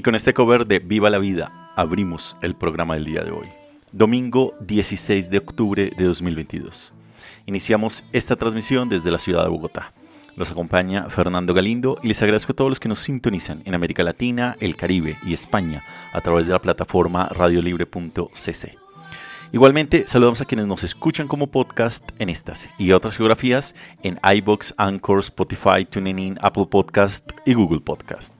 Y con este cover de Viva la Vida abrimos el programa del día de hoy. Domingo 16 de octubre de 2022. Iniciamos esta transmisión desde la ciudad de Bogotá. Los acompaña Fernando Galindo y les agradezco a todos los que nos sintonizan en América Latina, el Caribe y España a través de la plataforma radiolibre.cc. Igualmente, saludamos a quienes nos escuchan como podcast en estas y otras geografías en iBox, Anchor, Spotify, TuneIn, Apple Podcast y Google Podcast.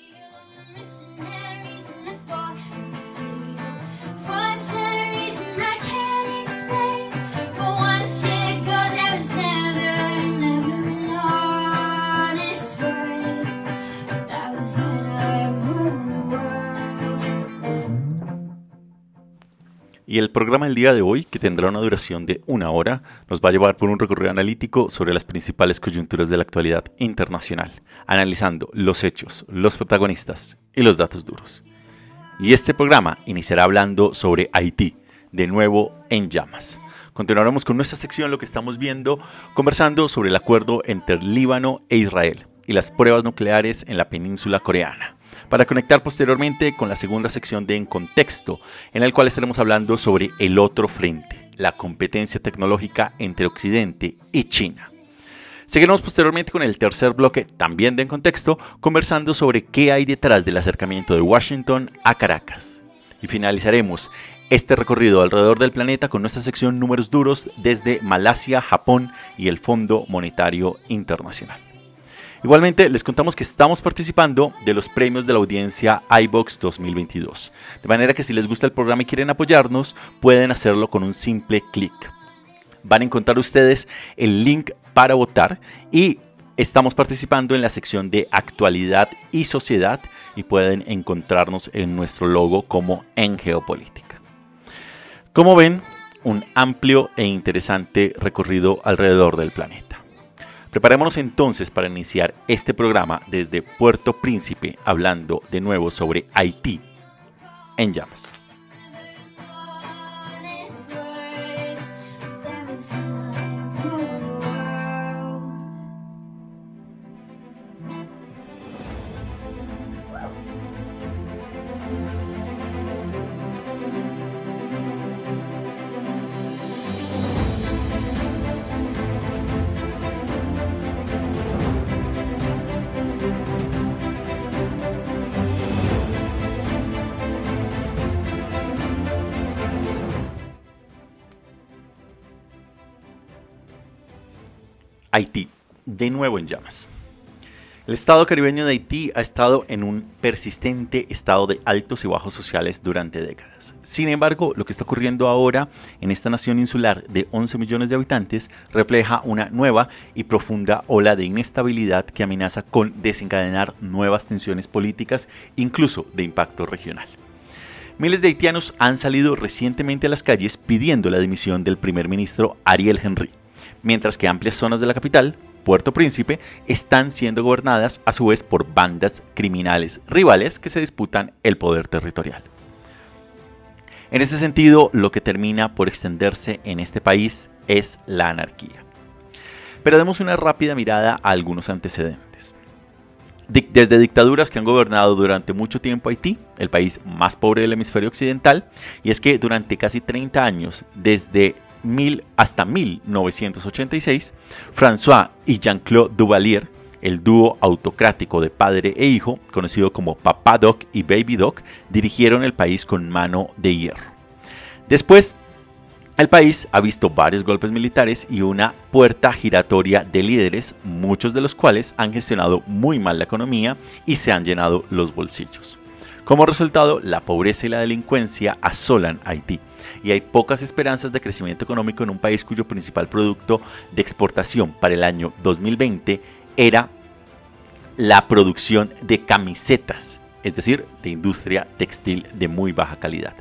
Y el programa del día de hoy, que tendrá una duración de una hora, nos va a llevar por un recorrido analítico sobre las principales coyunturas de la actualidad internacional, analizando los hechos, los protagonistas y los datos duros. Y este programa iniciará hablando sobre Haití, de nuevo en llamas. Continuaremos con nuestra sección, lo que estamos viendo, conversando sobre el acuerdo entre Líbano e Israel y las pruebas nucleares en la península coreana para conectar posteriormente con la segunda sección de En Contexto, en el cual estaremos hablando sobre el otro frente, la competencia tecnológica entre Occidente y China. Seguiremos posteriormente con el tercer bloque, también de En Contexto, conversando sobre qué hay detrás del acercamiento de Washington a Caracas. Y finalizaremos este recorrido alrededor del planeta con nuestra sección Números Duros desde Malasia, Japón y el Fondo Monetario Internacional. Igualmente, les contamos que estamos participando de los premios de la audiencia iBox 2022. De manera que si les gusta el programa y quieren apoyarnos, pueden hacerlo con un simple clic. Van a encontrar ustedes el link para votar y estamos participando en la sección de actualidad y sociedad y pueden encontrarnos en nuestro logo como en geopolítica. Como ven, un amplio e interesante recorrido alrededor del planeta. Preparémonos entonces para iniciar este programa desde Puerto Príncipe, hablando de nuevo sobre Haití en llamas. Haití, de nuevo en llamas. El Estado caribeño de Haití ha estado en un persistente estado de altos y bajos sociales durante décadas. Sin embargo, lo que está ocurriendo ahora en esta nación insular de 11 millones de habitantes refleja una nueva y profunda ola de inestabilidad que amenaza con desencadenar nuevas tensiones políticas, incluso de impacto regional. Miles de haitianos han salido recientemente a las calles pidiendo la dimisión del primer ministro Ariel Henry, mientras que amplias zonas de la capital, Puerto Príncipe, están siendo gobernadas a su vez por bandas criminales rivales que se disputan el poder territorial. En ese sentido, lo que termina por extenderse en este país es la anarquía. Pero demos una rápida mirada a algunos antecedentes. Desde dictaduras que han gobernado durante mucho tiempo Haití, el país más pobre del hemisferio occidental, y es que durante casi 30 años, desde mil, hasta 1986, François y Jean-Claude Duvalier, el dúo autocrático de padre e hijo, conocido como Papá Doc y Baby Doc, dirigieron el país con mano de hierro. Después, el país ha visto varios golpes militares y una puerta giratoria de líderes, muchos de los cuales han gestionado muy mal la economía y se han llenado los bolsillos. Como resultado, la pobreza y la delincuencia asolan Haití y hay pocas esperanzas de crecimiento económico en un país cuyo principal producto de exportación para el año 2020 era la producción de camisetas, es decir, de industria textil de muy baja calidad.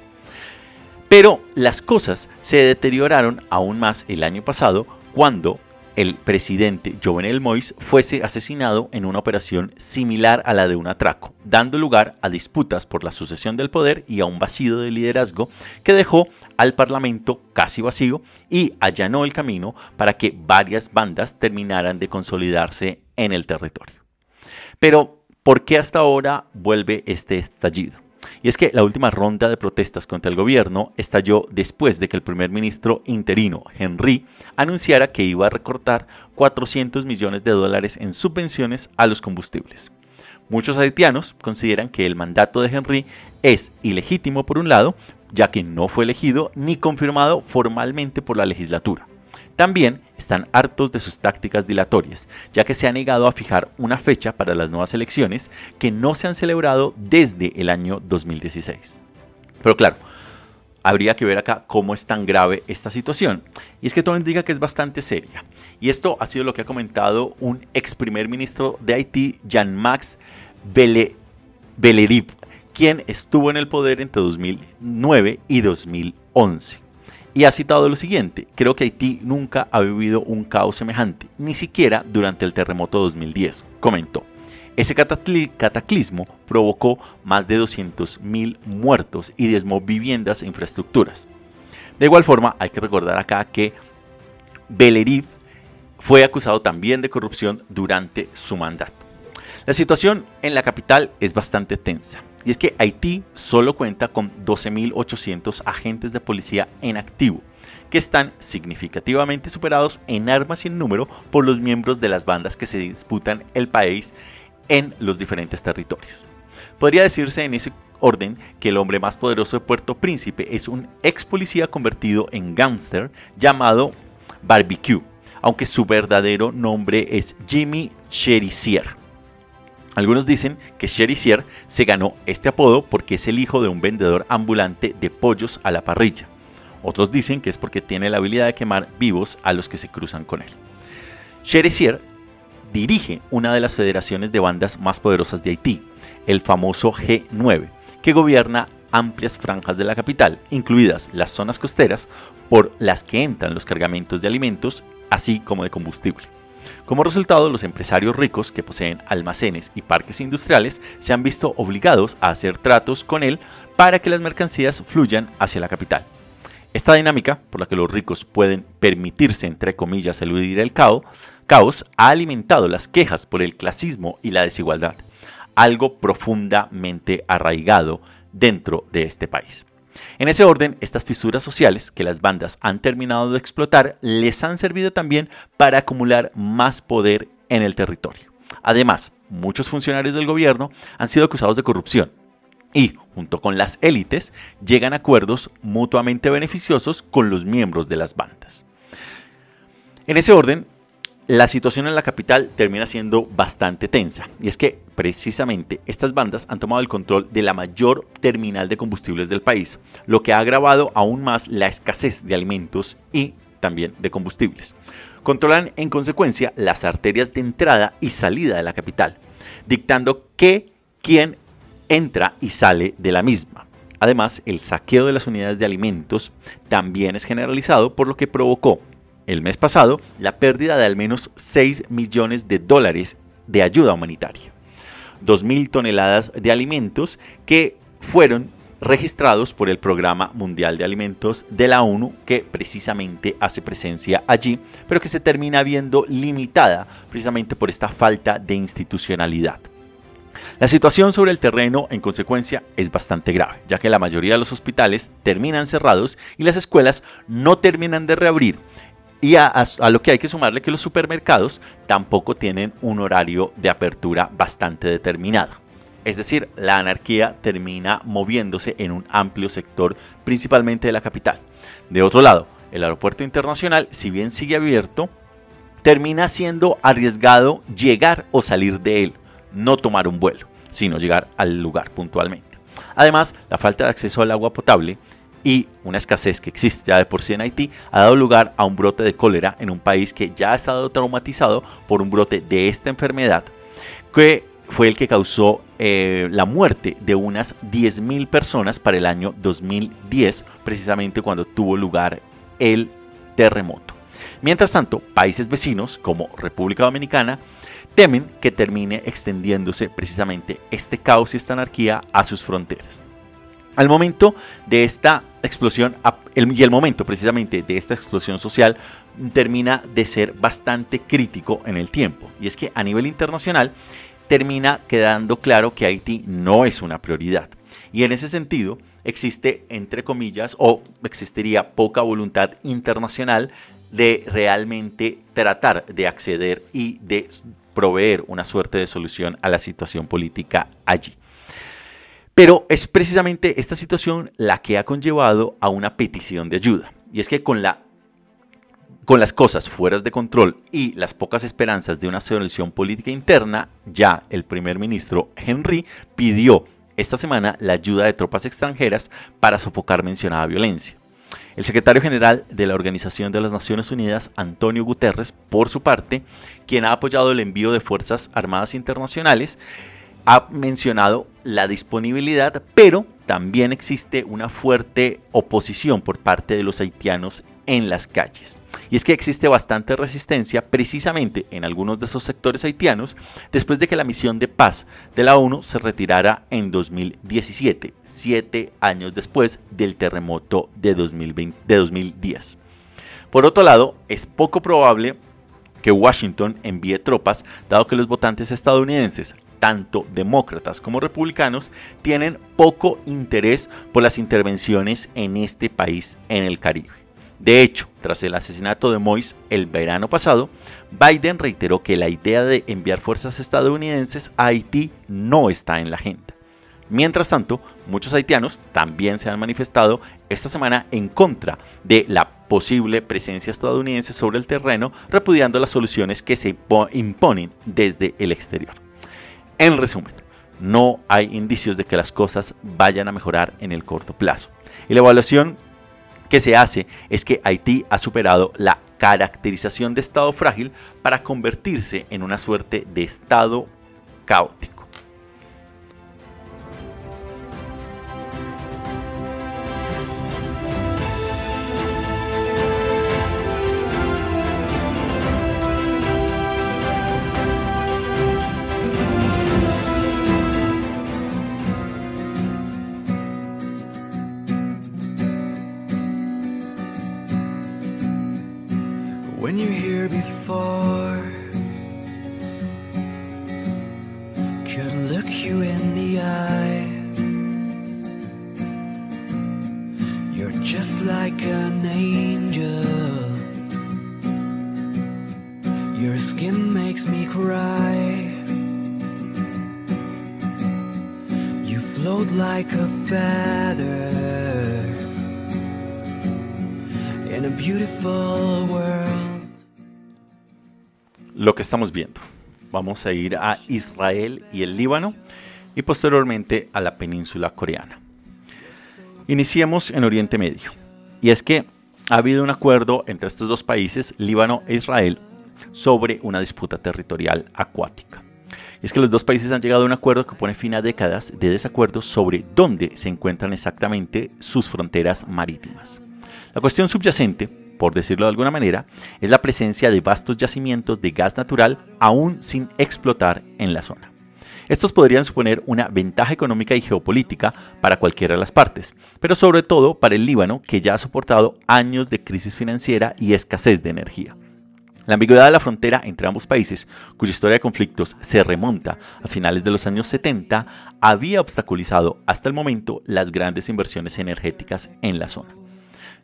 Pero las cosas se deterioraron aún más el año pasado cuando el presidente Jovenel Moïse fuese asesinado en una operación similar a la de un atraco, dando lugar a disputas por la sucesión del poder y a un vacío de liderazgo que dejó al Parlamento casi vacío y allanó el camino para que varias bandas terminaran de consolidarse en el territorio. Pero, ¿por qué hasta ahora vuelve este estallido? Y es que la última ronda de protestas contra el gobierno estalló después de que el primer ministro interino, Henry, anunciara que iba a recortar 400 millones de dólares en subvenciones a los combustibles. Muchos haitianos consideran que el mandato de Henry es ilegítimo por un lado, ya que no fue elegido ni confirmado formalmente por la legislatura. También están hartos de sus tácticas dilatorias, ya que se ha negado a fijar una fecha para las nuevas elecciones que no se han celebrado desde el año 2016. Pero claro, habría que ver acá cómo es tan grave esta situación. Y es que todo indica que es bastante seria. Y esto ha sido lo que ha comentado un ex primer ministro de Haití, Jean-Max Belerive, quien estuvo en el poder entre 2009 y 2011 y ha citado lo siguiente, creo que Haití nunca ha vivido un caos semejante, ni siquiera durante el terremoto 2010, comentó. Ese cataclismo provocó más de 200.000 muertos y desmó viviendas e infraestructuras. De igual forma, hay que recordar acá que Beleriv fue acusado también de corrupción durante su mandato. La situación en la capital es bastante tensa. Y es que Haití solo cuenta con 12.800 agentes de policía en activo, que están significativamente superados en armas y en número por los miembros de las bandas que se disputan el país en los diferentes territorios. Podría decirse en ese orden que el hombre más poderoso de Puerto Príncipe es un ex policía convertido en gángster llamado Barbecue, aunque su verdadero nombre es Jimmy Cherizier. Algunos dicen que Cherizier se ganó este apodo porque es el hijo de un vendedor ambulante de pollos a la parrilla. Otros dicen que es porque tiene la habilidad de quemar vivos a los que se cruzan con él. Cherizier dirige una de las federaciones de bandas más poderosas de Haití, el famoso G9, que gobierna amplias franjas de la capital, incluidas las zonas costeras por las que entran los cargamentos de alimentos, así como de combustible. Como resultado, los empresarios ricos que poseen almacenes y parques industriales se han visto obligados a hacer tratos con él para que las mercancías fluyan hacia la capital. Esta dinámica, por la que los ricos pueden permitirse, entre comillas, eludir el caos, caos, ha alimentado las quejas por el clasismo y la desigualdad, algo profundamente arraigado dentro de este país. En ese orden, estas fisuras sociales que las bandas han terminado de explotar les han servido también para acumular más poder en el territorio. Además, muchos funcionarios del gobierno han sido acusados de corrupción y, junto con las élites, llegan a acuerdos mutuamente beneficiosos con los miembros de las bandas. En ese orden, la situación en la capital termina siendo bastante tensa. Y es que precisamente estas bandas han tomado el control de la mayor terminal de combustibles del país, lo que ha agravado aún más la escasez de alimentos y también de combustibles. Controlan en consecuencia las arterias de entrada y salida de la capital, dictando qué, quién entra y sale de la misma. Además, el saqueo de las unidades de alimentos también es generalizado, por lo que provocó el mes pasado la pérdida de al menos 6 millones de dólares de ayuda humanitaria. 2.000 toneladas de alimentos que fueron registrados por el Programa Mundial de Alimentos de la ONU, que precisamente hace presencia allí, pero que se termina viendo limitada precisamente por esta falta de institucionalidad. La situación sobre el terreno, en consecuencia, es bastante grave, ya que la mayoría de los hospitales terminan cerrados y las escuelas no terminan de reabrir. Y a, lo que hay que sumarle que los supermercados tampoco tienen un horario de apertura bastante determinado. Es decir, la anarquía termina moviéndose en un amplio sector, principalmente de la capital. De otro lado, el aeropuerto internacional, si bien sigue abierto, termina siendo arriesgado llegar o salir de él, no tomar un vuelo, sino llegar al lugar puntualmente. Además, la falta de acceso al agua potable y una escasez que existe ya de por sí en Haití ha dado lugar a un brote de cólera en un país que ya ha estado traumatizado por un brote de esta enfermedad que fue el que causó eh, la muerte de unas 10.000 personas para el año 2010, precisamente cuando tuvo lugar el terremoto. Mientras tanto, países vecinos como República Dominicana temen que termine extendiéndose precisamente este caos y esta anarquía a sus fronteras. Al momento de esta explosión, y el momento precisamente de esta explosión social termina de ser bastante crítico en el tiempo. Y es que a nivel internacional termina quedando claro que Haití no es una prioridad. Y en ese sentido existe, entre comillas, o existiría poca voluntad internacional de realmente tratar de acceder y de proveer una suerte de solución a la situación política allí. Pero es precisamente esta situación la que ha conllevado a una petición de ayuda. Y es que con, la, con las cosas fuera de control y las pocas esperanzas de una solución política interna, ya el primer ministro Henry pidió esta semana la ayuda de tropas extranjeras para sofocar mencionada violencia. El secretario general de la Organización de las Naciones Unidas, Antonio Guterres, por su parte, quien ha apoyado el envío de Fuerzas Armadas Internacionales, ha mencionado la disponibilidad, pero también existe una fuerte oposición por parte de los haitianos en las calles. Y es que existe bastante resistencia precisamente en algunos de esos sectores haitianos después de que la misión de paz de la ONU se retirara en 2017, siete años después del terremoto de, 2020 de 2010. Por otro lado, es poco probable que Washington envíe tropas, dado que los votantes estadounidenses, tanto demócratas como republicanos, tienen poco interés por las intervenciones en este país en el Caribe. De hecho, tras el asesinato de Moïse el verano pasado, Biden reiteró que la idea de enviar fuerzas estadounidenses a Haití no está en la agenda. Mientras tanto, muchos haitianos también se han manifestado esta semana en contra de la posible presencia estadounidense sobre el terreno, repudiando las soluciones que se impo- imponen desde el exterior. En resumen, no hay indicios de que las cosas vayan a mejorar en el corto plazo. Y la evaluación que se hace es que Haití ha superado la caracterización de estado frágil para convertirse en una suerte de estado caótico. Estamos viendo. Vamos a ir a Israel y el Líbano y posteriormente a la península coreana. Iniciemos en Oriente Medio. Y es que ha habido un acuerdo entre estos dos países, Líbano e Israel, sobre una disputa territorial acuática. Y es que los dos países han llegado a un acuerdo que pone fin a décadas de desacuerdos sobre dónde se encuentran exactamente sus fronteras marítimas. La cuestión subyacente, por decirlo de alguna manera, es la presencia de vastos yacimientos de gas natural aún sin explotar en la zona. Estos podrían suponer una ventaja económica y geopolítica para cualquiera de las partes, pero sobre todo para el Líbano, que ya ha soportado años de crisis financiera y escasez de energía. La ambigüedad de la frontera entre ambos países, cuya historia de conflictos se remonta a finales de los años 70, había obstaculizado hasta el momento las grandes inversiones energéticas en la zona.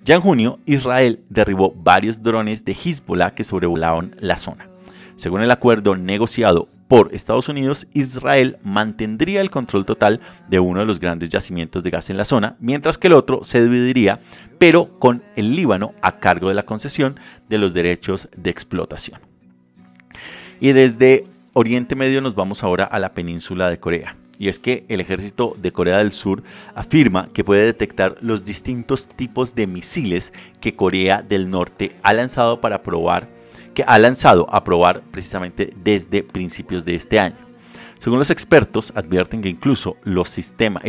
Ya en junio, Israel derribó varios drones de Hezbollah que sobrevolaban la zona. Según el acuerdo negociado por Estados Unidos, Israel mantendría el control total de uno de los grandes yacimientos de gas en la zona, mientras que el otro se dividiría, pero con el Líbano a cargo de la concesión de los derechos de explotación. Y desde Oriente Medio nos vamos ahora a la península de Corea. Y es que el ejército de Corea del Sur afirma que puede detectar los distintos tipos de misiles que Corea del Norte ha lanzado para probar que ha lanzado a probar precisamente desde principios de este año. Según los expertos, advierten que incluso el sistema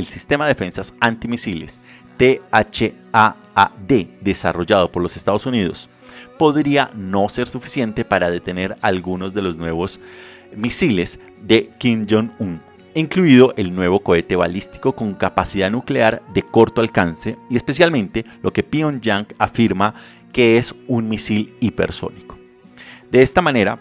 de defensas antimisiles THAAD desarrollado por los Estados Unidos podría no ser suficiente para detener algunos de los nuevos misiles de Kim Jong-un, incluido el nuevo cohete balístico con capacidad nuclear de corto alcance y especialmente lo que Pyongyang afirma que es un misil hipersónico. De esta manera,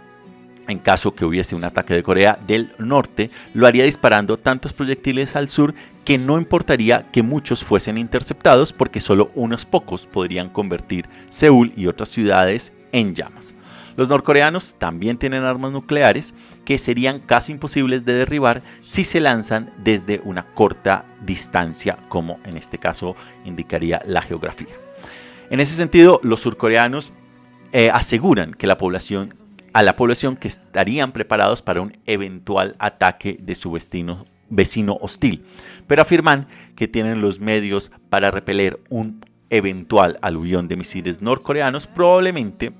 en caso que hubiese un ataque de Corea del Norte, lo haría disparando tantos proyectiles al sur que no importaría que muchos fuesen interceptados porque solo unos pocos podrían convertir Seúl y otras ciudades en llamas. Los norcoreanos también tienen armas nucleares que serían casi imposibles de derribar si se lanzan desde una corta distancia, como en este caso indicaría la geografía. En ese sentido, los surcoreanos eh, aseguran que la población, a la población que estarían preparados para un eventual ataque de su vecino, vecino hostil, pero afirman que tienen los medios para repeler un eventual aluvión de misiles norcoreanos, probablemente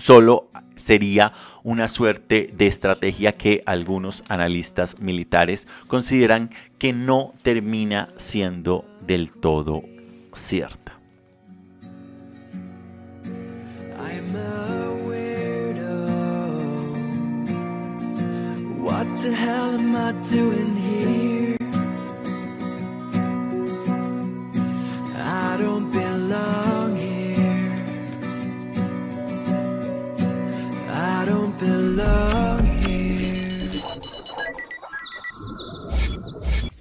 solo sería una suerte de estrategia que algunos analistas militares consideran que no termina siendo del todo cierta.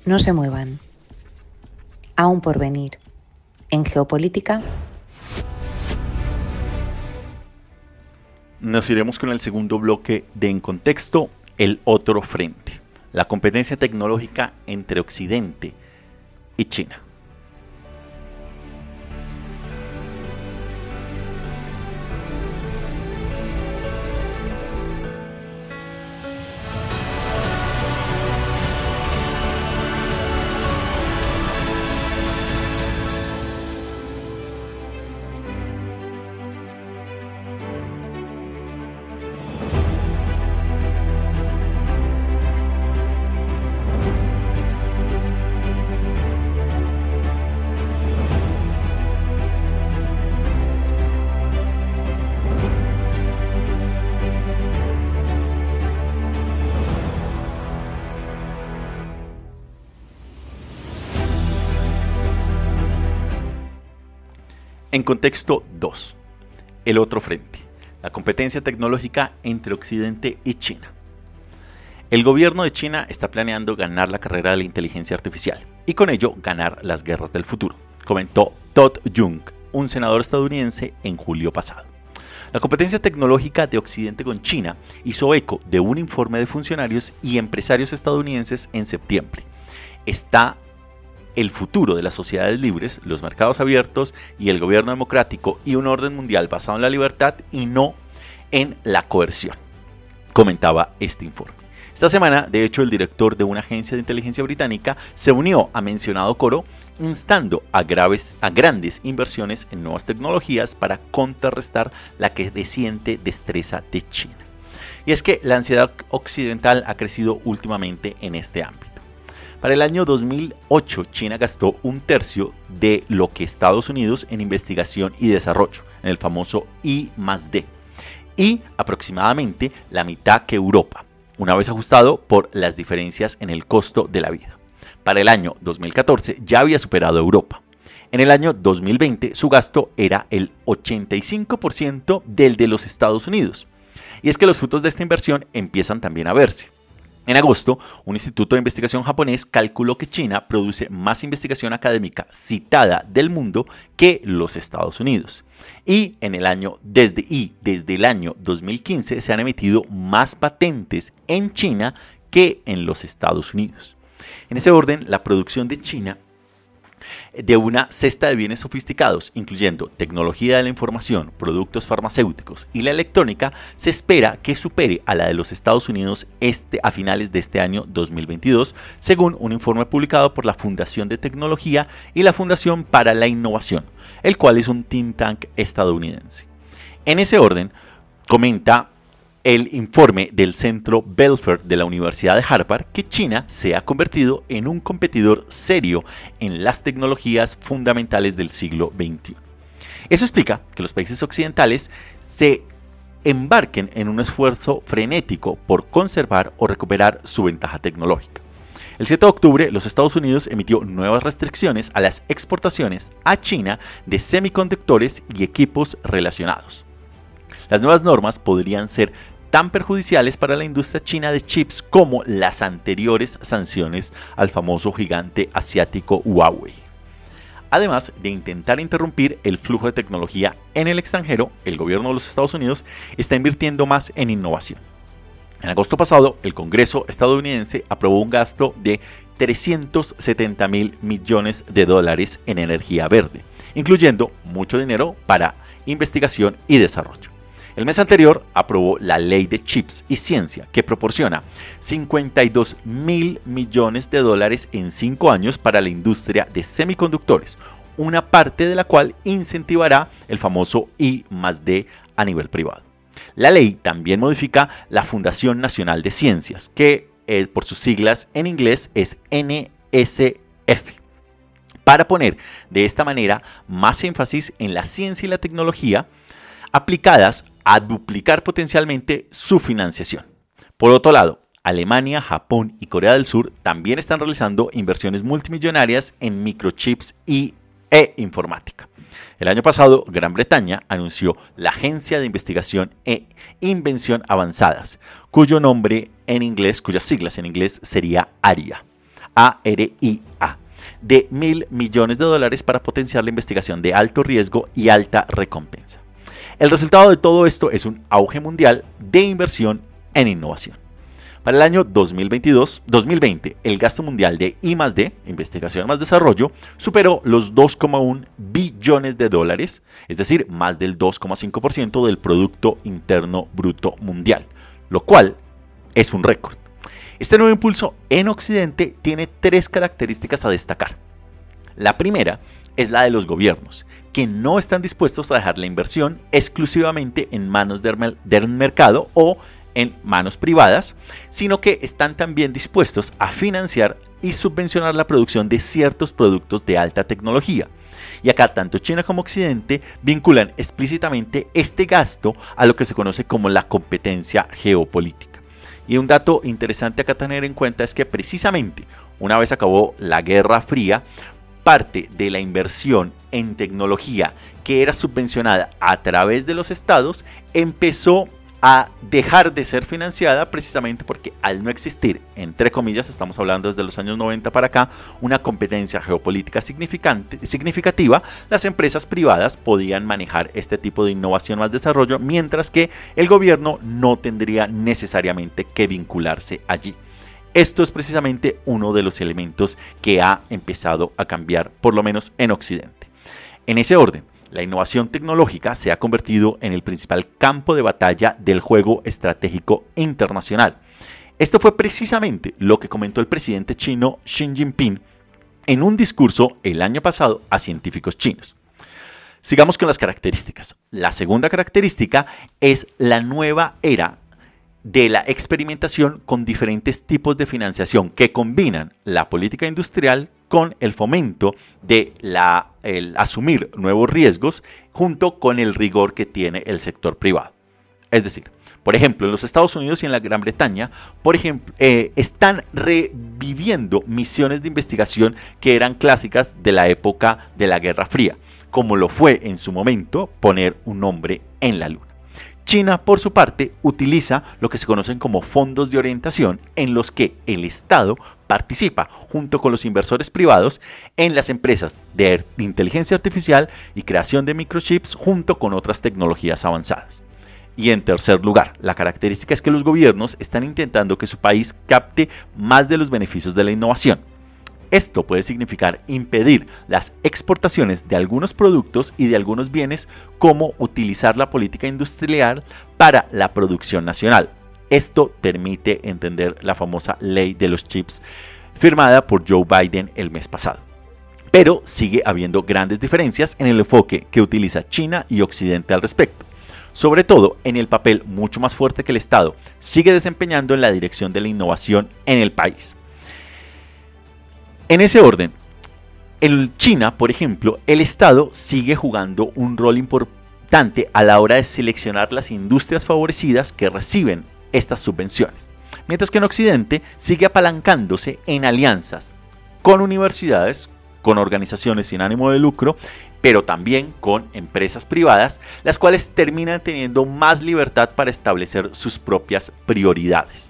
No se muevan. Aún por venir. En geopolítica, Nos iremos con el segundo bloque de En Contexto, el otro frente, la competencia tecnológica entre Occidente y China. En contexto 2, el otro frente, la competencia tecnológica entre Occidente y China. El gobierno de China está planeando ganar la carrera de la inteligencia artificial y con ello ganar las guerras del futuro, comentó Todd Jung, un senador estadounidense, en julio pasado. La competencia tecnológica de Occidente con China hizo eco de un informe de funcionarios y empresarios estadounidenses en septiembre. Está el futuro de las sociedades libres, los mercados abiertos y el gobierno democrático y un orden mundial basado en la libertad y no en la coerción, comentaba este informe. Esta semana, de hecho, el director de una agencia de inteligencia británica se unió a mencionado coro instando a, graves, a grandes inversiones en nuevas tecnologías para contrarrestar la creciente destreza de China. Y es que la ansiedad occidental ha crecido últimamente en este ámbito. Para el año 2008, China gastó un tercio de lo que Estados Unidos en investigación y desarrollo, en el famoso I D, y aproximadamente la mitad que Europa, una vez ajustado por las diferencias en el costo de la vida. Para el año 2014 ya había superado a Europa. En el año 2020 su gasto era el 85% del de los Estados Unidos. Y es que los frutos de esta inversión empiezan también a verse. En agosto, un instituto de investigación japonés calculó que China produce más investigación académica citada del mundo que los Estados Unidos. Y en el año desde y desde el año 2015 se han emitido más patentes en China que en los Estados Unidos. En ese orden, la producción de China de una cesta de bienes sofisticados, incluyendo tecnología de la información, productos farmacéuticos y la electrónica, se espera que supere a la de los Estados Unidos este, a finales de este año 2022, según un informe publicado por la Fundación de Tecnología y la Fundación para la Innovación, el cual es un think tank estadounidense. En ese orden, comenta el informe del Centro Belfer de la Universidad de Harvard que China se ha convertido en un competidor serio en las tecnologías fundamentales del siglo XXI. Eso explica que los países occidentales se embarquen en un esfuerzo frenético por conservar o recuperar su ventaja tecnológica. El 7 de octubre, los Estados Unidos emitió nuevas restricciones a las exportaciones a China de semiconductores y equipos relacionados. Las nuevas normas podrían ser tan perjudiciales para la industria china de chips como las anteriores sanciones al famoso gigante asiático Huawei. Además de intentar interrumpir el flujo de tecnología en el extranjero, el gobierno de los Estados Unidos está invirtiendo más en innovación. En agosto pasado, el Congreso estadounidense aprobó un gasto de 370 mil millones de dólares en energía verde, incluyendo mucho dinero para investigación y desarrollo. El mes anterior aprobó la Ley de Chips y Ciencia, que proporciona 52 mil millones de dólares en cinco años para la industria de semiconductores, una parte de la cual incentivará el famoso I más D a nivel privado. La ley también modifica la Fundación Nacional de Ciencias, que eh, por sus siglas en inglés es NSF, para poner de esta manera más énfasis en la ciencia y la tecnología aplicadas a duplicar potencialmente su financiación. Por otro lado, Alemania, Japón y Corea del Sur también están realizando inversiones multimillonarias en microchips y e informática. El año pasado, Gran Bretaña anunció la Agencia de Investigación e Invención Avanzadas, cuyo nombre en inglés, cuyas siglas en inglés sería ARIA, A-R-I-A, de mil millones de dólares para potenciar la investigación de alto riesgo y alta recompensa. El resultado de todo esto es un auge mundial de inversión en innovación. Para el año 2022, 2020, el gasto mundial de I+D, investigación más desarrollo, superó los 2,1 billones de dólares, es decir, más del 2,5% del Producto Interno Bruto Mundial, lo cual es un récord. Este nuevo impulso en Occidente tiene tres características a destacar. La primera es la de los gobiernos, que no están dispuestos a dejar la inversión exclusivamente en manos del mercado o en manos privadas, sino que están también dispuestos a financiar y subvencionar la producción de ciertos productos de alta tecnología. Y acá tanto China como Occidente vinculan explícitamente este gasto a lo que se conoce como la competencia geopolítica. Y un dato interesante acá tener en cuenta es que precisamente una vez acabó la Guerra Fría, parte de la inversión en tecnología que era subvencionada a través de los estados empezó a dejar de ser financiada precisamente porque al no existir, entre comillas, estamos hablando desde los años 90 para acá, una competencia geopolítica significativa, las empresas privadas podían manejar este tipo de innovación más desarrollo, mientras que el gobierno no tendría necesariamente que vincularse allí. Esto es precisamente uno de los elementos que ha empezado a cambiar, por lo menos en Occidente. En ese orden, la innovación tecnológica se ha convertido en el principal campo de batalla del juego estratégico internacional. Esto fue precisamente lo que comentó el presidente chino Xi Jinping en un discurso el año pasado a científicos chinos. Sigamos con las características. La segunda característica es la nueva era de la experimentación con diferentes tipos de financiación que combinan la política industrial con el fomento de la, asumir nuevos riesgos junto con el rigor que tiene el sector privado. Es decir, Por ejemplo, en los Estados Unidos y en la Gran Bretaña, por ejemplo, eh, están reviviendo misiones de investigación que eran clásicas de la época de la Guerra Fría, como lo fue en su momento poner un hombre en la Luna. China, por su parte, utiliza lo que se conocen como fondos de orientación en los que el Estado participa junto con los inversores privados en las empresas de inteligencia artificial y creación de microchips junto con otras tecnologías avanzadas. Y en tercer lugar, la característica es que los gobiernos están intentando que su país capte más de los beneficios de la innovación. Esto puede significar impedir las exportaciones de algunos productos y de algunos bienes como utilizar la política industrial para la producción nacional. Esto permite entender la famosa ley de los chips firmada por Joe Biden el mes pasado. Pero sigue habiendo grandes diferencias en el enfoque que utiliza China y Occidente al respecto sobre todo en el papel mucho más fuerte que el Estado sigue desempeñando en la dirección de la innovación en el país. En ese orden, en China, por ejemplo, el Estado sigue jugando un rol importante a la hora de seleccionar las industrias favorecidas que reciben estas subvenciones, mientras que en Occidente sigue apalancándose en alianzas con universidades, con organizaciones sin ánimo de lucro, pero también con empresas privadas, las cuales terminan teniendo más libertad para establecer sus propias prioridades.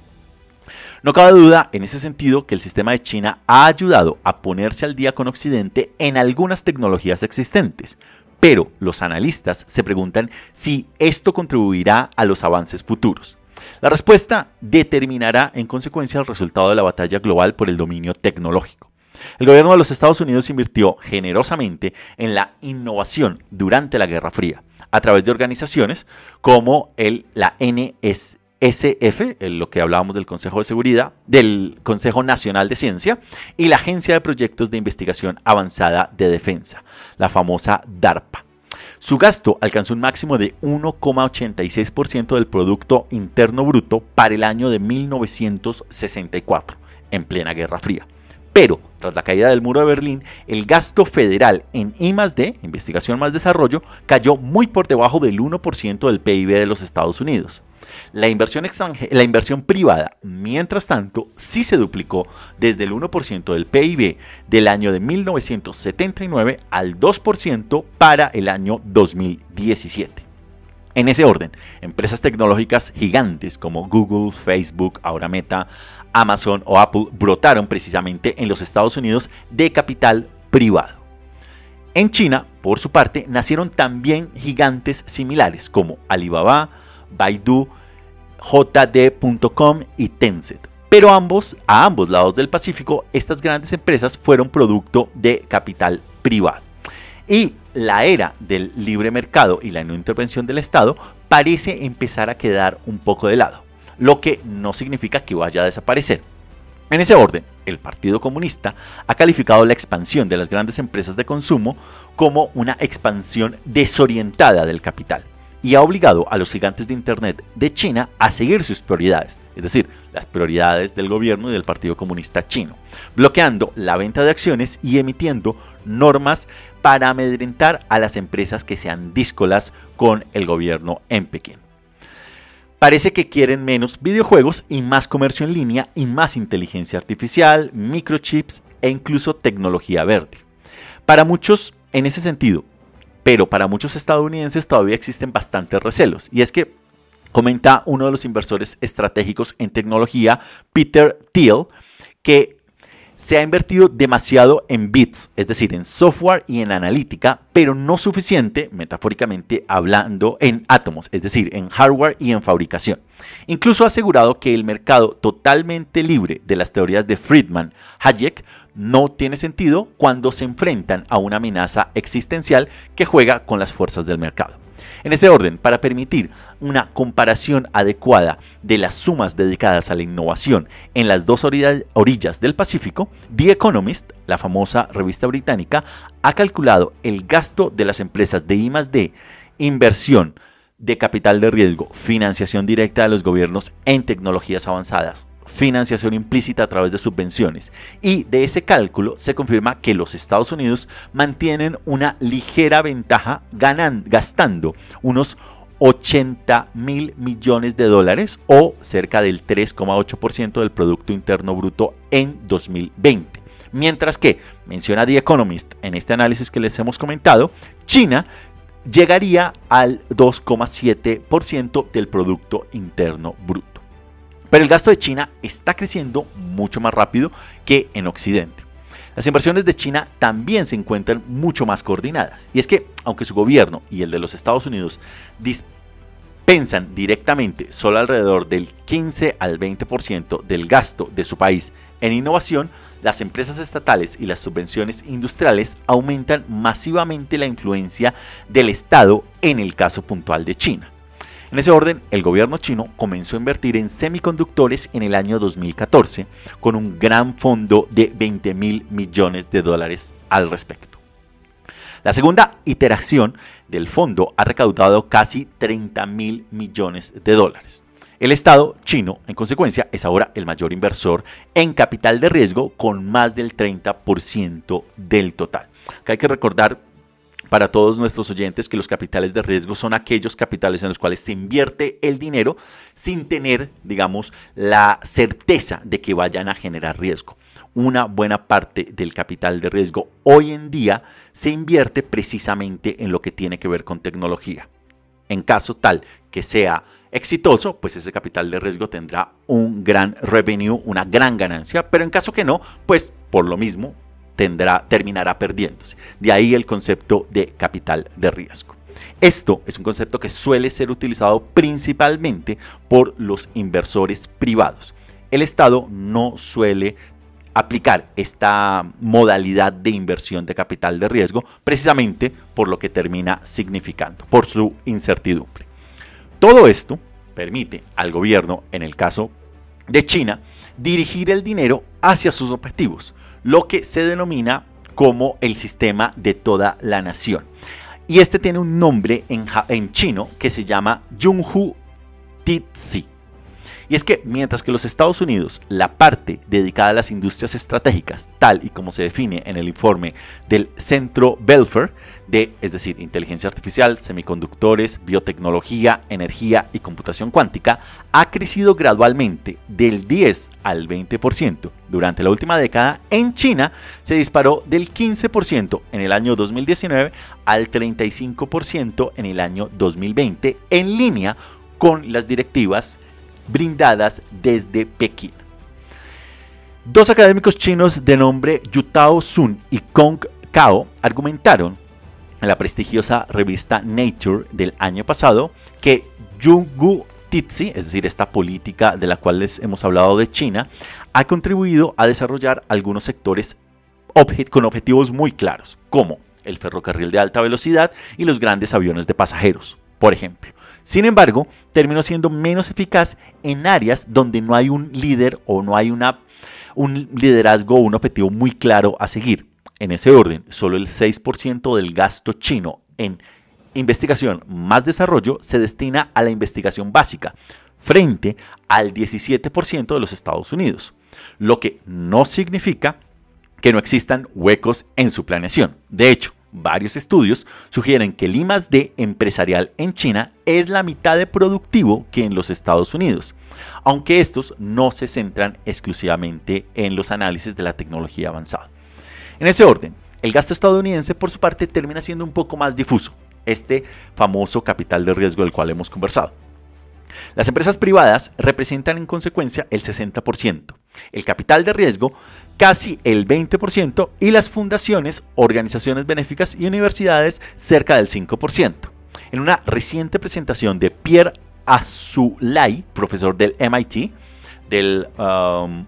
No cabe duda en ese sentido que el sistema de China ha ayudado a ponerse al día con Occidente en algunas tecnologías existentes, pero los analistas se preguntan si esto contribuirá a los avances futuros. La respuesta determinará en consecuencia el resultado de la batalla global por el dominio tecnológico. El gobierno de los Estados Unidos invirtió generosamente en la innovación durante la Guerra Fría, a través de organizaciones como el, la NSF, lo que hablábamos del Consejo de Seguridad, del Consejo Nacional de Ciencia y la Agencia de Proyectos de Investigación Avanzada de Defensa, la famosa DARPA. Su gasto alcanzó un máximo de 1,86% del Producto Interno Bruto para el año de 1964, en plena Guerra Fría. Pero, tras la caída del muro de Berlín, el gasto federal en I+D, investigación más desarrollo, cayó muy por debajo del 1% del PIB de los Estados Unidos. La inversión, la inversión privada, mientras tanto, sí se duplicó desde el 1% del PIB del año de 1979 al 2% para el año 2017. En ese orden, empresas tecnológicas gigantes como Google, Facebook, ahora Meta, Amazon o Apple brotaron precisamente en los Estados Unidos de capital privado. En China, por su parte, nacieron también gigantes similares como Alibaba, Baidu, JD.com y Tencent. Pero ambos, a ambos lados del Pacífico, estas grandes empresas fueron producto de capital privado. Y la era del libre mercado y la no intervención del Estado parece empezar a quedar un poco de lado, lo que no significa que vaya a desaparecer. En ese orden, el Partido Comunista ha calificado la expansión de las grandes empresas de consumo como una expansión desorientada del capital y ha obligado a los gigantes de Internet de China a seguir sus prioridades, es decir, las prioridades del gobierno y del Partido Comunista chino, bloqueando la venta de acciones y emitiendo normas para amedrentar a las empresas que sean díscolas con el gobierno en Pekín. Parece que quieren menos videojuegos y más comercio en línea y más inteligencia artificial, microchips e incluso tecnología verde. Para muchos, en ese sentido, pero para muchos estadounidenses todavía existen bastantes recelos. Y es que comenta uno de los inversores estratégicos en tecnología, Peter Thiel, que se ha invertido demasiado en bits, es decir, en software y en analítica, pero no suficiente, metafóricamente hablando, en átomos, es decir, en hardware y en fabricación. Incluso ha asegurado que el mercado totalmente libre de las teorías de Friedman Hayek no tiene sentido cuando se enfrentan a una amenaza existencial que juega con las fuerzas del mercado. En ese orden, para permitir una comparación adecuada de las sumas dedicadas a la innovación en las dos orillas del Pacífico, The Economist, la famosa revista británica, ha calculado el gasto de las empresas de I+D, inversión de capital de riesgo, financiación directa de los gobiernos en tecnologías avanzadas, financiación implícita a través de subvenciones. Y de ese cálculo se confirma que los Estados Unidos mantienen una ligera ventaja ganan, gastando unos 80 mil millones de dólares o cerca del 3,8% del Producto Interno Bruto en 2020. Mientras que, menciona The Economist en este análisis que les hemos comentado, China llegaría al 2,7% del Producto Interno Bruto. Pero el gasto de China está creciendo mucho más rápido que en Occidente. Las inversiones de China también se encuentran mucho más coordinadas. Y es que, aunque su gobierno y el de los Estados Unidos dispensan directamente solo alrededor del 15 al 20% del gasto de su país en innovación, las empresas estatales y las subvenciones industriales aumentan masivamente la influencia del Estado en el caso puntual de China. En ese orden, el gobierno chino comenzó a invertir en semiconductores en el año 2014 con un gran fondo de 20 mil millones de dólares al respecto. La segunda iteración del fondo ha recaudado casi 30 mil millones de dólares. El Estado chino, en consecuencia, es ahora el mayor inversor en capital de riesgo con más del 30% del total. Acá hay que recordar para todos nuestros oyentes que los capitales de riesgo son aquellos capitales en los cuales se invierte el dinero sin tener, digamos, la certeza de que vayan a generar riesgo. Una buena parte del capital de riesgo hoy en día se invierte precisamente en lo que tiene que ver con tecnología. En caso tal que sea exitoso, pues ese capital de riesgo tendrá un gran revenue, una gran ganancia, pero en caso que no, pues por lo mismo tendrá, terminará perdiéndose. De ahí el concepto de capital de riesgo. Esto es un concepto que suele ser utilizado principalmente por los inversores privados. El Estado no suele aplicar esta modalidad de inversión de capital de riesgo precisamente por lo que termina significando, por su incertidumbre. Todo esto permite al gobierno, en el caso de China, dirigir el dinero hacia sus objetivos, lo que se denomina como el sistema de toda la nación. Y este tiene un nombre en, en chino que se llama Yunhu Titsi. Y es que mientras que los Estados Unidos, la parte dedicada a las industrias estratégicas, tal y como se define en el informe del Centro Belfer, de, es decir, inteligencia artificial, semiconductores, biotecnología, energía y computación cuántica, ha crecido gradualmente del 10 al 20%. Durante la última década, en China se disparó del 15% en el año 2019 al 35% en el año 2020, en línea con las directivas brindadas desde Pekín. Dos académicos chinos de nombre Yutao Sun y Kong Kao argumentaron en la prestigiosa revista Nature del año pasado que Yungu Titsi, es decir, esta política de la cual les hemos hablado de China, ha contribuido a desarrollar algunos sectores con objetivos muy claros, como el ferrocarril de alta velocidad y los grandes aviones de pasajeros, por ejemplo. Sin embargo, terminó siendo menos eficaz en áreas donde no hay un líder o no hay un liderazgo o un objetivo muy claro a seguir. En ese orden, solo el 6% del gasto chino en investigación más desarrollo se destina a la investigación básica, frente al 17% de los Estados Unidos, lo que no significa que no existan huecos en su planeación. De hecho, Varios estudios sugieren que el I+D empresarial en China es la mitad de productivo que en los Estados Unidos, aunque estos no se centran exclusivamente en los análisis de la tecnología avanzada. En ese orden, el gasto estadounidense por su parte termina siendo un poco más difuso, este famoso capital de riesgo del cual hemos conversado. Las empresas privadas representan en consecuencia el 60%, el capital de riesgo casi el 20% y las fundaciones, organizaciones benéficas y universidades cerca del 5%. En una reciente presentación de Pierre Azulay, profesor del MIT, del um,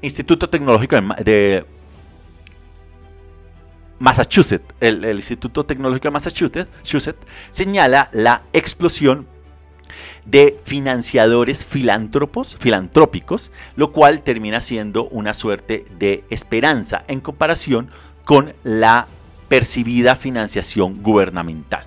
Instituto Tecnológico de Massachusetts, el, el, Instituto Tecnológico de Massachusetts, señala la explosión de financiadores filántropos, filantrópicos, lo cual termina siendo una suerte de esperanza en comparación con la percibida financiación gubernamental.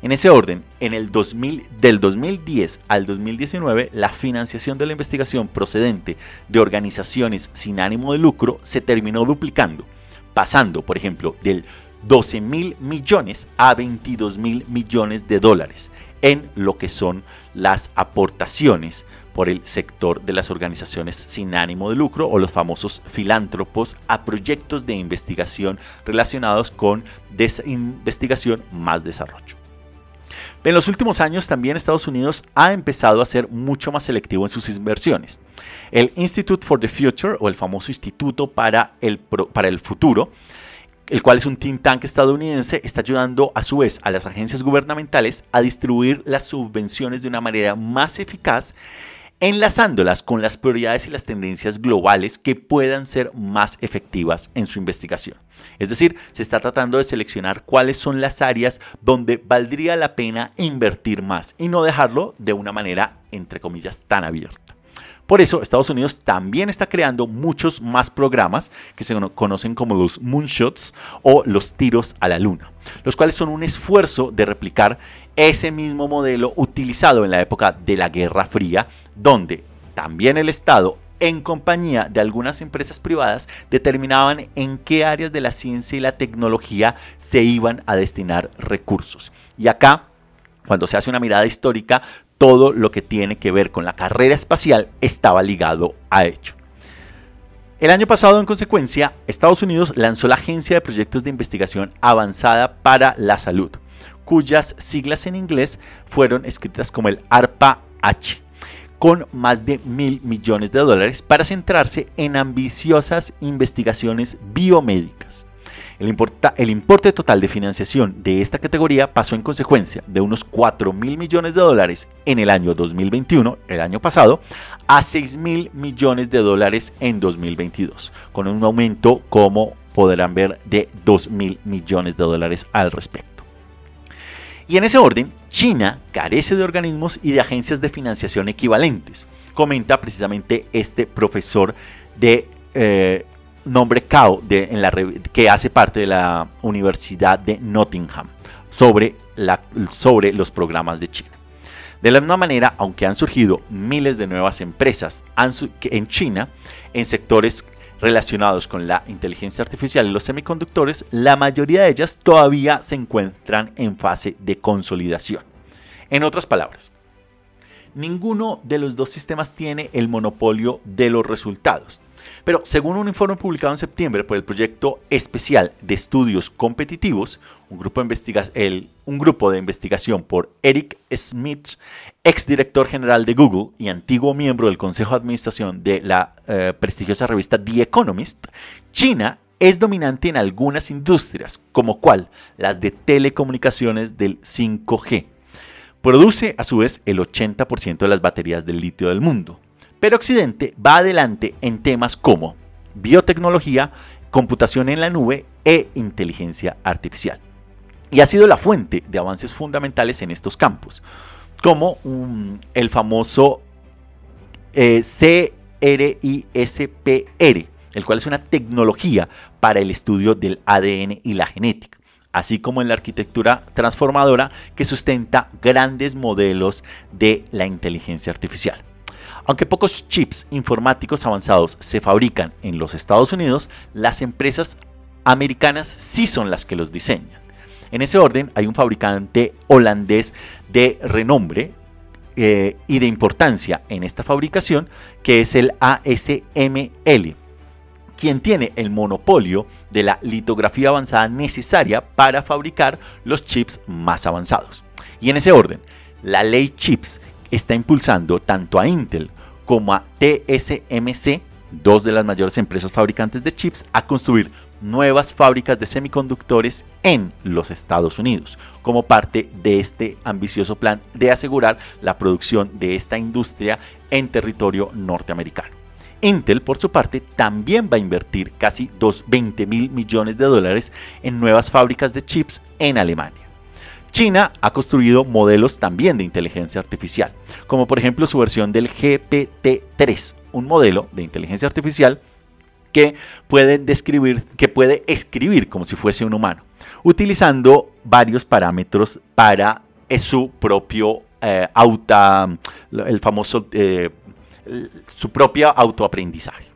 En ese orden, en el 2000, del 2010 al 2019, la financiación de la investigación procedente de organizaciones sin ánimo de lucro se terminó duplicando, pasando, por ejemplo, del 12 mil millones a 22 mil millones de dólares en lo que son las aportaciones por el sector de las organizaciones sin ánimo de lucro o los famosos filántropos a proyectos de investigación relacionados con investigación más desarrollo. En los últimos años también Estados Unidos ha empezado a ser mucho más selectivo en sus inversiones. El Institute for the Future o el famoso Instituto para el, para el Futuro el cual es un think tank estadounidense, está ayudando a su vez a las agencias gubernamentales a distribuir las subvenciones de una manera más eficaz, enlazándolas con las prioridades y las tendencias globales que puedan ser más efectivas en su investigación. Es decir, se está tratando de seleccionar cuáles son las áreas donde valdría la pena invertir más y no dejarlo de una manera, entre comillas, tan abierta. Por eso, Estados Unidos también está creando muchos más programas que se cono- conocen como los moonshots o los tiros a la luna, los cuales son un esfuerzo de replicar ese mismo modelo utilizado en la época de la Guerra Fría, donde también el Estado en compañía de algunas empresas privadas determinaban en qué áreas de la ciencia y la tecnología se iban a destinar recursos. Y acá cuando se hace una mirada histórica, todo lo que tiene que ver con la carrera espacial estaba ligado a ello. El año pasado, en consecuencia, Estados Unidos lanzó la Agencia de Proyectos de Investigación Avanzada para la Salud, cuyas siglas en inglés fueron escritas como el ARPA-H, con más de mil millones de dólares para centrarse en ambiciosas investigaciones biomédicas. El, importe total de financiación de esta categoría pasó en consecuencia de unos 4 mil millones de dólares en el año 2021, el año pasado, a 6 mil millones de dólares en 2022, con un aumento, como podrán ver, de 2 mil millones de dólares al respecto. Y en ese orden, China carece de organismos y de agencias de financiación equivalentes, comenta precisamente este profesor de eh, nombre Cao, de, en la, que hace parte de la Universidad de Nottingham, sobre, la, sobre los programas de China. De la misma manera, aunque han surgido miles de nuevas empresas en China, en sectores relacionados con la inteligencia artificial y los semiconductores, la mayoría de ellas todavía se encuentran en fase de consolidación. En otras palabras, ninguno de los dos sistemas tiene el monopolio de los resultados. Pero según un informe publicado en septiembre por el proyecto especial de estudios competitivos, un grupo de, investigación por Eric Smith, exdirector general de Google y antiguo miembro del consejo de administración de la eh, prestigiosa revista The Economist, China es dominante en algunas industrias, como cual las de telecomunicaciones del 5G. Produce a su vez el 80% de las baterías del litio del mundo. Pero Occidente va adelante en temas como biotecnología, computación en la nube e inteligencia artificial. Y ha sido la fuente de avances fundamentales en estos campos, como el famoso eh, CRISPR, el cual es una tecnología para el estudio del ADN y la genética así como en la arquitectura transformadora que sustenta grandes modelos de la inteligencia artificial. Aunque pocos chips informáticos avanzados se fabrican en los Estados Unidos, las empresas americanas sí son las que los diseñan. En ese orden hay un fabricante holandés de renombre eh, y de importancia en esta fabricación que es el ASML, quien tiene el monopolio de la litografía avanzada necesaria para fabricar los chips más avanzados. Y en ese orden, la ley CHIPS está impulsando tanto a Intel como a TSMC, dos de las mayores empresas fabricantes de chips, a construir nuevas fábricas de semiconductores en los Estados Unidos, como parte de este ambicioso plan de asegurar la producción de esta industria en territorio norteamericano. Intel, por su parte, también va a invertir casi 20 mil millones de dólares en nuevas fábricas de chips en Alemania. China ha construido modelos también de inteligencia artificial, como por ejemplo su versión del GPT-3, un modelo de inteligencia artificial que puede, describir, que puede escribir como si fuese un humano, utilizando varios parámetros para eh, su propio eh, auto, el famoso, eh, su propio autoaprendizaje.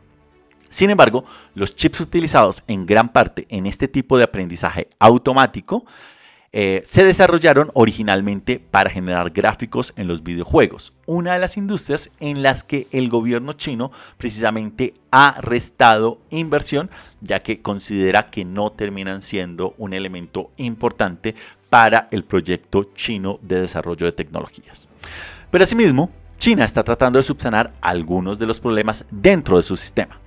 Sin embargo, los chips utilizados en gran parte en este tipo de aprendizaje automático eh, se desarrollaron originalmente para generar gráficos en los videojuegos, una de las industrias en las que el gobierno chino precisamente ha restado inversión, ya que considera que no terminan siendo un elemento importante para el proyecto chino de desarrollo de tecnologías. Pero asimismo, China está tratando de subsanar algunos de los problemas dentro de su sistema.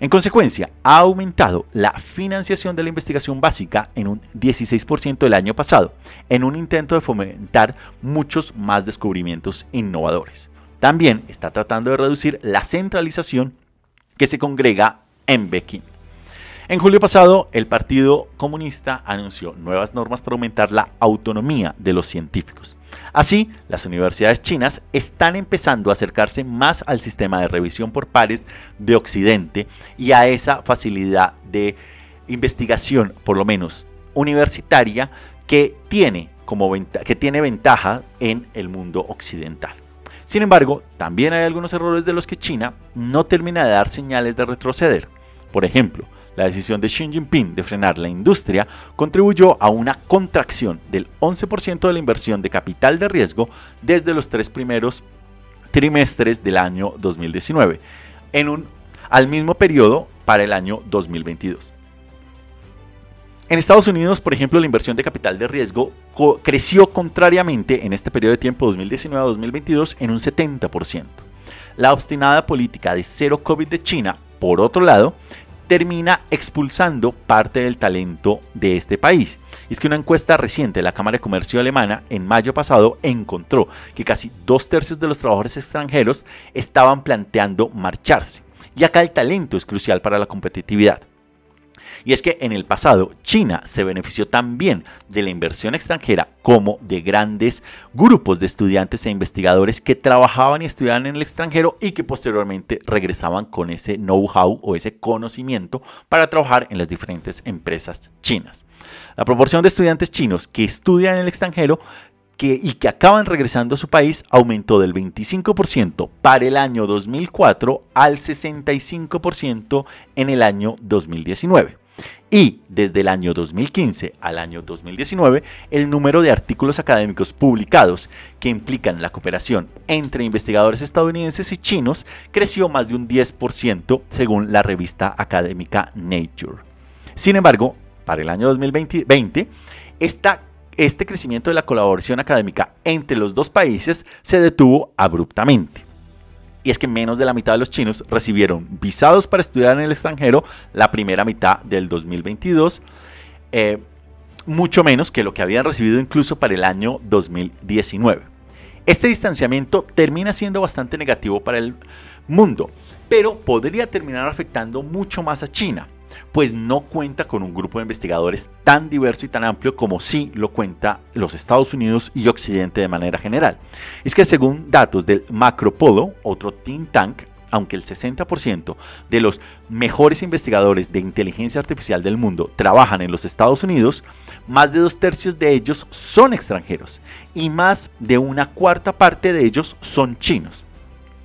En consecuencia, ha aumentado la financiación de la investigación básica en un 16% el año pasado, en un intento de fomentar muchos más descubrimientos innovadores. También está tratando de reducir la centralización que se congrega en Pekín. En julio pasado, el Partido Comunista anunció nuevas normas para aumentar la autonomía de los científicos. Así, las universidades chinas están empezando a acercarse más al sistema de revisión por pares de Occidente y a esa facilidad de investigación, por lo menos universitaria, que tiene, como que tiene ventaja en el mundo occidental. Sin embargo, también hay algunos errores de los que China no termina de dar señales de retroceder. Por ejemplo, la decisión de Xi Jinping de frenar la industria contribuyó a una contracción del 11% de la inversión de capital de riesgo desde los tres primeros trimestres del año 2019, en un, al mismo periodo para el año 2022. En Estados Unidos, por ejemplo, la inversión de capital de riesgo creció contrariamente en este periodo de tiempo 2019-2022 en un 70%. La obstinada política de cero COVID de China, por otro lado, termina expulsando parte del talento de este país. Y es que una encuesta reciente de la Cámara de Comercio alemana en mayo pasado encontró que casi dos tercios de los trabajadores extranjeros estaban planteando marcharse. Y acá el talento es crucial para la competitividad. Y es que en el pasado China se benefició también de la inversión extranjera como de grandes grupos de estudiantes e investigadores que trabajaban y estudiaban en el extranjero y que posteriormente regresaban con ese know-how o ese conocimiento para trabajar en las diferentes empresas chinas. La proporción de estudiantes chinos que estudian en el extranjero y que acaban regresando a su país aumentó del 25% para el año 2004 al 65% en el año 2019. Y desde el año 2015 al año 2019, el número de artículos académicos publicados que implican la cooperación entre investigadores estadounidenses y chinos creció más de un 10% según la revista académica Nature. Sin embargo, para el año 2020, este crecimiento de la colaboración académica entre los dos países se detuvo abruptamente y es que menos de la mitad de los chinos recibieron visados para estudiar en el extranjero la primera mitad del 2022, eh, mucho menos que lo que habían recibido incluso para el año 2019. Este distanciamiento termina siendo bastante negativo para el mundo, pero podría terminar afectando mucho más a China, pues no cuenta con un grupo de investigadores tan diverso y tan amplio como sí lo cuenta los Estados Unidos y Occidente de manera general. Es que según datos del Macropolo, otro think tank, aunque el 60% de los mejores investigadores de inteligencia artificial del mundo trabajan en los Estados Unidos, más de dos tercios de ellos son extranjeros y más de una cuarta parte de ellos son chinos.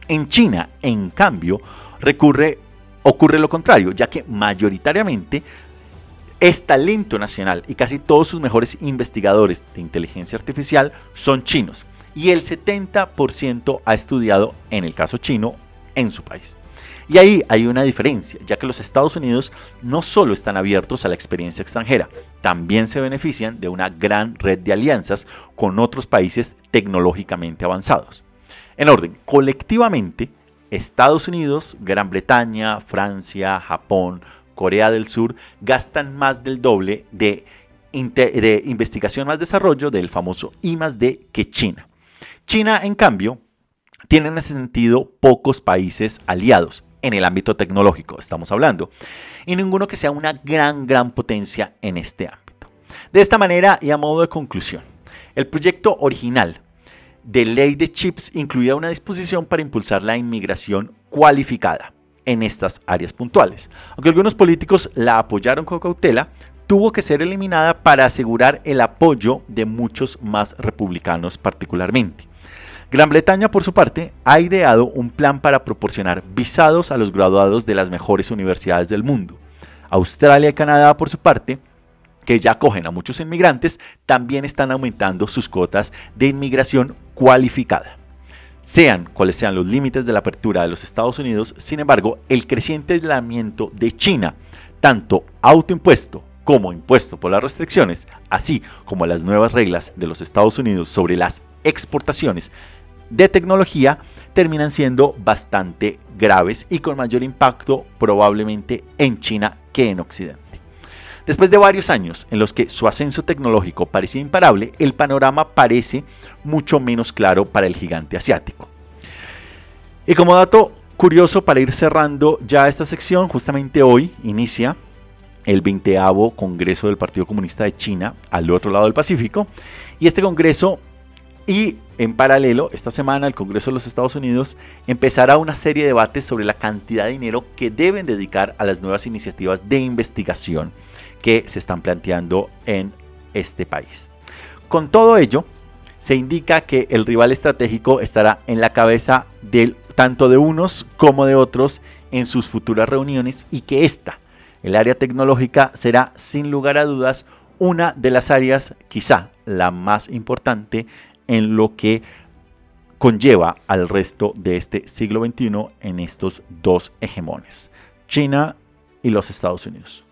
En China, en cambio, recurre ocurre lo contrario, ya que mayoritariamente es talento nacional y casi todos sus mejores investigadores de inteligencia artificial son chinos y el 70% ha estudiado, en el caso chino, en su país. Y ahí hay una diferencia, ya que los Estados Unidos no solo están abiertos a la experiencia extranjera, también se benefician de una gran red de alianzas con otros países tecnológicamente avanzados. En orden, colectivamente, Estados Unidos, Gran Bretaña, Francia, Japón, Corea del Sur gastan más del doble de, investigación más desarrollo del famoso I que China. China, en cambio, tiene en ese sentido pocos países aliados en el ámbito tecnológico, estamos hablando, y ninguno que sea una gran, gran potencia en este ámbito. De esta manera, y a modo de conclusión, el proyecto original de ley de chips incluía una disposición para impulsar la inmigración cualificada en estas áreas puntuales. Aunque algunos políticos la apoyaron con cautela, tuvo que ser eliminada para asegurar el apoyo de muchos más republicanos particularmente. Gran Bretaña, por su parte, ha ideado un plan para proporcionar visados a los graduados de las mejores universidades del mundo. Australia y Canadá, por su parte, que ya acogen a muchos inmigrantes, también están aumentando sus cuotas de inmigración cualificada. Sean cuales sean los límites de la apertura de los Estados Unidos, sin embargo, el creciente aislamiento de China, tanto autoimpuesto como impuesto por las restricciones, así como las nuevas reglas de los Estados Unidos sobre las exportaciones de tecnología, terminan siendo bastante graves y con mayor impacto probablemente en China que en Occidente. Después de varios años en los que su ascenso tecnológico parecía imparable, el panorama parece mucho menos claro para el gigante asiático. Y como dato curioso para ir cerrando ya esta sección, justamente hoy inicia el 20 Congreso del Partido Comunista de China al otro lado del Pacífico. Y este Congreso y en paralelo, esta semana el Congreso de los Estados Unidos empezará una serie de debates sobre la cantidad de dinero que deben dedicar a las nuevas iniciativas de investigación que se están planteando en este país. Con todo ello, se indica que el rival estratégico estará en la cabeza del, tanto de unos como de otros en sus futuras reuniones y que esta, el área tecnológica, será sin lugar a dudas una de las áreas, quizá la más importante, en lo que conlleva al resto de este siglo XXI en estos dos hegemones, China y los Estados Unidos.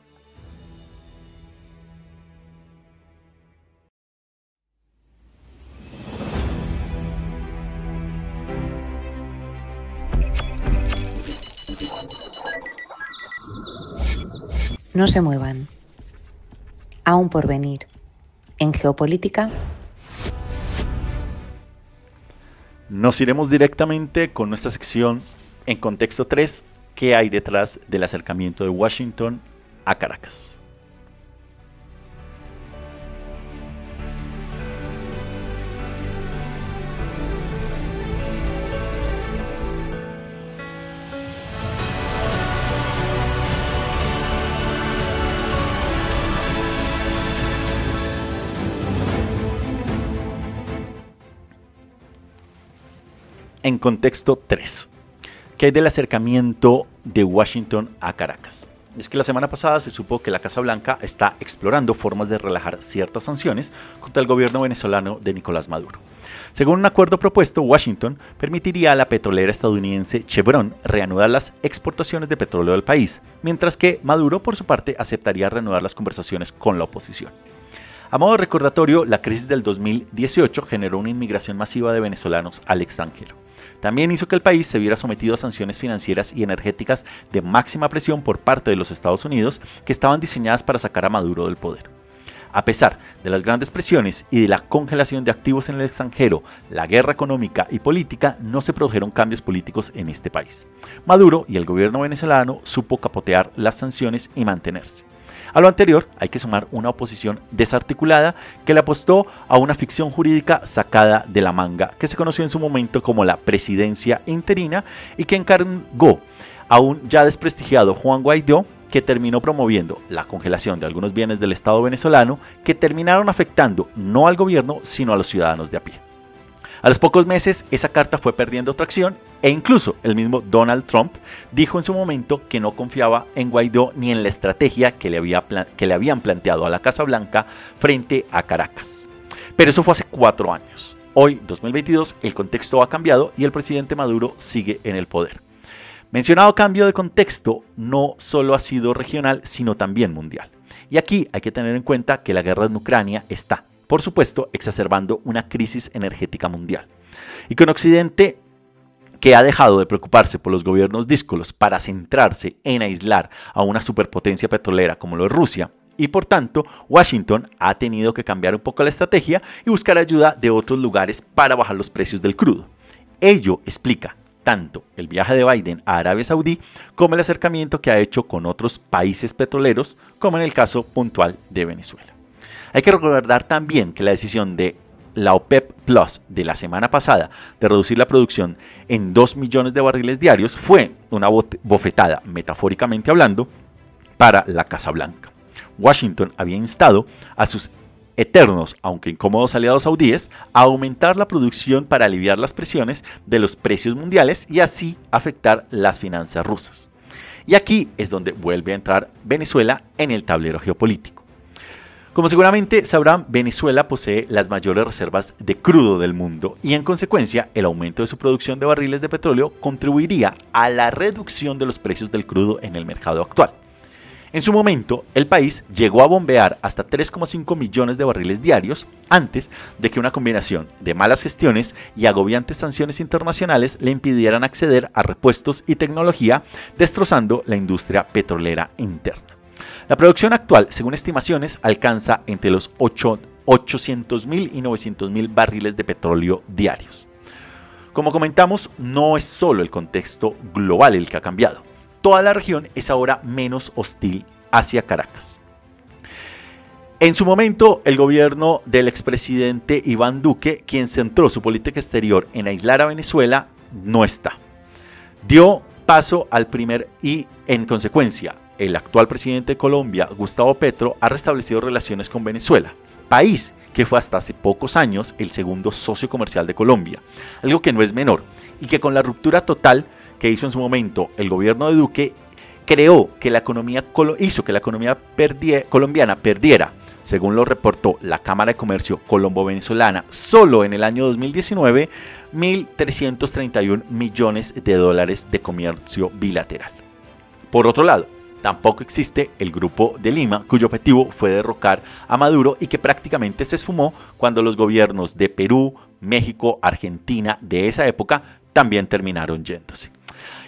No se muevan. Aún por venir. En geopolítica, Nos iremos directamente con nuestra sección en contexto 3, ¿qué hay detrás del acercamiento de Washington a Caracas? En contexto 3. ¿Qué hay del acercamiento de Washington a Caracas? Es que la semana pasada se supo que la Casa Blanca está explorando formas de relajar ciertas sanciones contra el gobierno venezolano de Nicolás Maduro. Según un acuerdo propuesto, Washington permitiría a la petrolera estadounidense Chevron reanudar las exportaciones de petróleo del país, mientras que Maduro, por su parte, aceptaría reanudar las conversaciones con la oposición. A modo recordatorio, la crisis del 2018 generó una inmigración masiva de venezolanos al extranjero. También hizo que el país se viera sometido a sanciones financieras y energéticas de máxima presión por parte de los Estados Unidos que estaban diseñadas para sacar a Maduro del poder. A pesar de las grandes presiones y de la congelación de activos en el extranjero, la guerra económica y política, no se produjeron cambios políticos en este país. Maduro y el gobierno venezolano supo capotear las sanciones y mantenerse. A lo anterior hay que sumar una oposición desarticulada que le apostó a una ficción jurídica sacada de la manga que se conoció en su momento como la presidencia interina y que encargó a un ya desprestigiado Juan Guaidó que terminó promoviendo la congelación de algunos bienes del Estado venezolano que terminaron afectando no al gobierno sino a los ciudadanos de a pie. A los pocos meses esa carta fue perdiendo tracción e incluso el mismo Donald Trump dijo en su momento que no confiaba en Guaidó ni en la estrategia que le, había que le habían planteado a la Casa Blanca frente a Caracas. Pero eso fue hace cuatro años. Hoy, 2022, el contexto ha cambiado y el presidente Maduro sigue en el poder. Mencionado cambio de contexto no solo ha sido regional, sino también mundial. Y aquí hay que tener en cuenta que la guerra en Ucrania está por supuesto, exacerbando una crisis energética mundial. Y con Occidente que ha dejado de preocuparse por los gobiernos díscolos para centrarse en aislar a una superpotencia petrolera como lo es Rusia, y por tanto Washington ha tenido que cambiar un poco la estrategia y buscar ayuda de otros lugares para bajar los precios del crudo. Ello explica tanto el viaje de Biden a Arabia Saudí como el acercamiento que ha hecho con otros países petroleros, como en el caso puntual de Venezuela. Hay que recordar también que la decisión de la OPEP Plus de la semana pasada de reducir la producción en 2 millones de barriles diarios fue una bofetada, metafóricamente hablando, para la Casa Blanca. Washington había instado a sus eternos, aunque incómodos aliados saudíes, a aumentar la producción para aliviar las presiones de los precios mundiales y así afectar las finanzas rusas. Y aquí es donde vuelve a entrar Venezuela en el tablero geopolítico. Como seguramente sabrán, Venezuela posee las mayores reservas de crudo del mundo y en consecuencia el aumento de su producción de barriles de petróleo contribuiría a la reducción de los precios del crudo en el mercado actual. En su momento, el país llegó a bombear hasta 3,5 millones de barriles diarios antes de que una combinación de malas gestiones y agobiantes sanciones internacionales le impidieran acceder a repuestos y tecnología, destrozando la industria petrolera interna. La producción actual, según estimaciones, alcanza entre los 800 mil y 900 mil barriles de petróleo diarios. Como comentamos, no es solo el contexto global el que ha cambiado toda la región es ahora menos hostil hacia Caracas. En su momento, el gobierno del expresidente Iván Duque, quien centró su política exterior en aislar a Venezuela, no está. Dio paso al primer y, en consecuencia, el actual presidente de Colombia, Gustavo Petro, ha restablecido relaciones con Venezuela, país que fue hasta hace pocos años el segundo socio comercial de Colombia, algo que no es menor, y que con la ruptura total que hizo en su momento el gobierno de Duque creó que la economía hizo que la economía colombiana perdiera, según lo reportó la Cámara de Comercio Colombo-Venezolana, solo en el año 2019, 1.331 millones de dólares de comercio bilateral. Por otro lado, tampoco existe el Grupo de Lima, cuyo objetivo fue derrocar a Maduro y que prácticamente se esfumó cuando los gobiernos de Perú, México, Argentina de esa época también terminaron yéndose.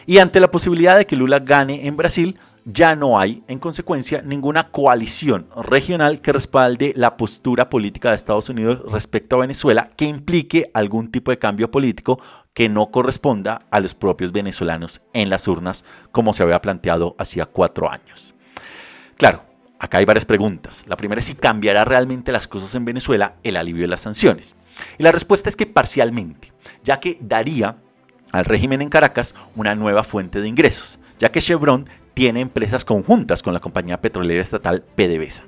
Y ante la posibilidad de que Lula gane en Brasil, ya no hay, en consecuencia, ninguna coalición regional que respalde la postura política de Estados Unidos respecto a Venezuela que implique algún tipo de cambio político que no corresponda a los propios venezolanos en las urnas, como se había planteado hacía cuatro años. Claro, acá hay varias preguntas. La primera es si cambiará realmente las cosas en Venezuela el alivio de las sanciones. Y la respuesta es que parcialmente, ya que daría al régimen en Caracas una nueva fuente de ingresos, ya que Chevron tiene empresas conjuntas con la compañía petrolera estatal PDVSA.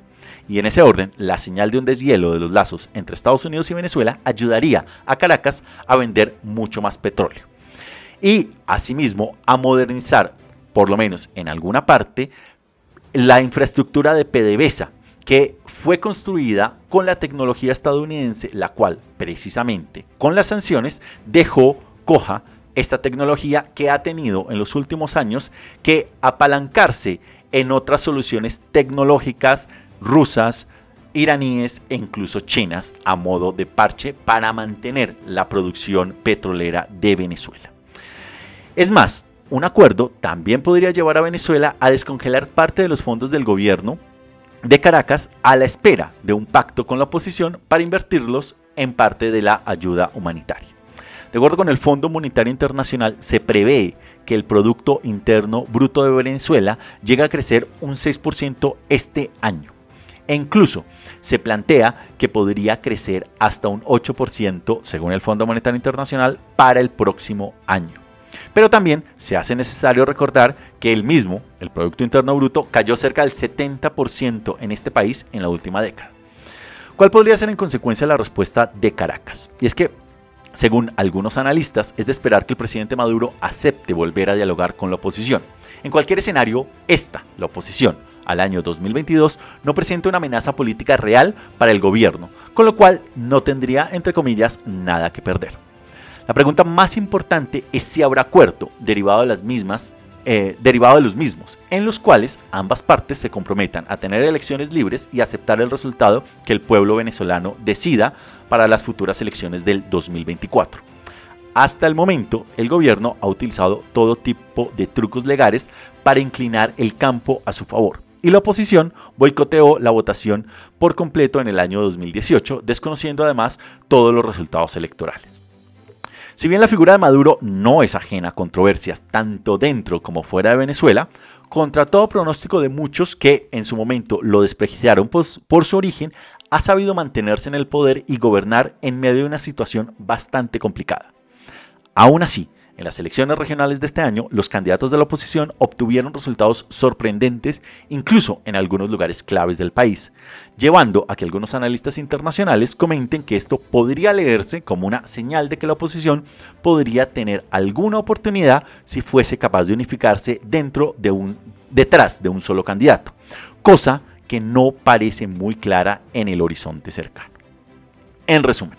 Y en ese orden, la señal de un deshielo de los lazos entre Estados Unidos y Venezuela ayudaría a Caracas a vender mucho más petróleo. Y asimismo a modernizar, por lo menos en alguna parte, la infraestructura de PDVSA, que fue construida con la tecnología estadounidense, la cual precisamente con las sanciones dejó coja esta tecnología que ha tenido en los últimos años que apalancarse en otras soluciones tecnológicas rusas, iraníes e incluso chinas a modo de parche para mantener la producción petrolera de Venezuela. Es más, un acuerdo también podría llevar a Venezuela a descongelar parte de los fondos del gobierno de Caracas a la espera de un pacto con la oposición para invertirlos en parte de la ayuda humanitaria. De acuerdo con el Fondo Monetario Internacional, se prevé que el Producto Interno Bruto de Venezuela llegue a crecer un 6% este año. E incluso se plantea que podría crecer hasta un 8%, según el Fondo Monetario Internacional, para el próximo año. Pero también se hace necesario recordar que el mismo, el Producto Interno Bruto, cayó cerca del 70% en este país en la última década. ¿Cuál podría ser en consecuencia la respuesta de Caracas? Y es que según algunos analistas, es de esperar que el presidente Maduro acepte volver a dialogar con la oposición. En cualquier escenario, esta, la oposición, al año 2022 no presenta una amenaza política real para el gobierno, con lo cual no tendría, entre comillas, nada que perder. La pregunta más importante es si habrá acuerdo derivado de las mismas eh, derivado de los mismos, en los cuales ambas partes se comprometan a tener elecciones libres y aceptar el resultado que el pueblo venezolano decida para las futuras elecciones del 2024. Hasta el momento, el gobierno ha utilizado todo tipo de trucos legales para inclinar el campo a su favor. Y la oposición boicoteó la votación por completo en el año 2018, desconociendo además todos los resultados electorales. Si bien la figura de Maduro no es ajena a controversias tanto dentro como fuera de Venezuela, contra todo pronóstico de muchos que en su momento lo despreciaron por su origen, ha sabido mantenerse en el poder y gobernar en medio de una situación bastante complicada. Aún así, En las elecciones regionales de este año, los candidatos de la oposición obtuvieron resultados sorprendentes, incluso en algunos lugares claves del país, llevando a que algunos analistas internacionales comenten que esto podría leerse como una señal de que la oposición podría tener alguna oportunidad si fuese capaz de unificarse dentro de un detrás de un solo candidato, cosa que no parece muy clara en el horizonte cercano. En resumen,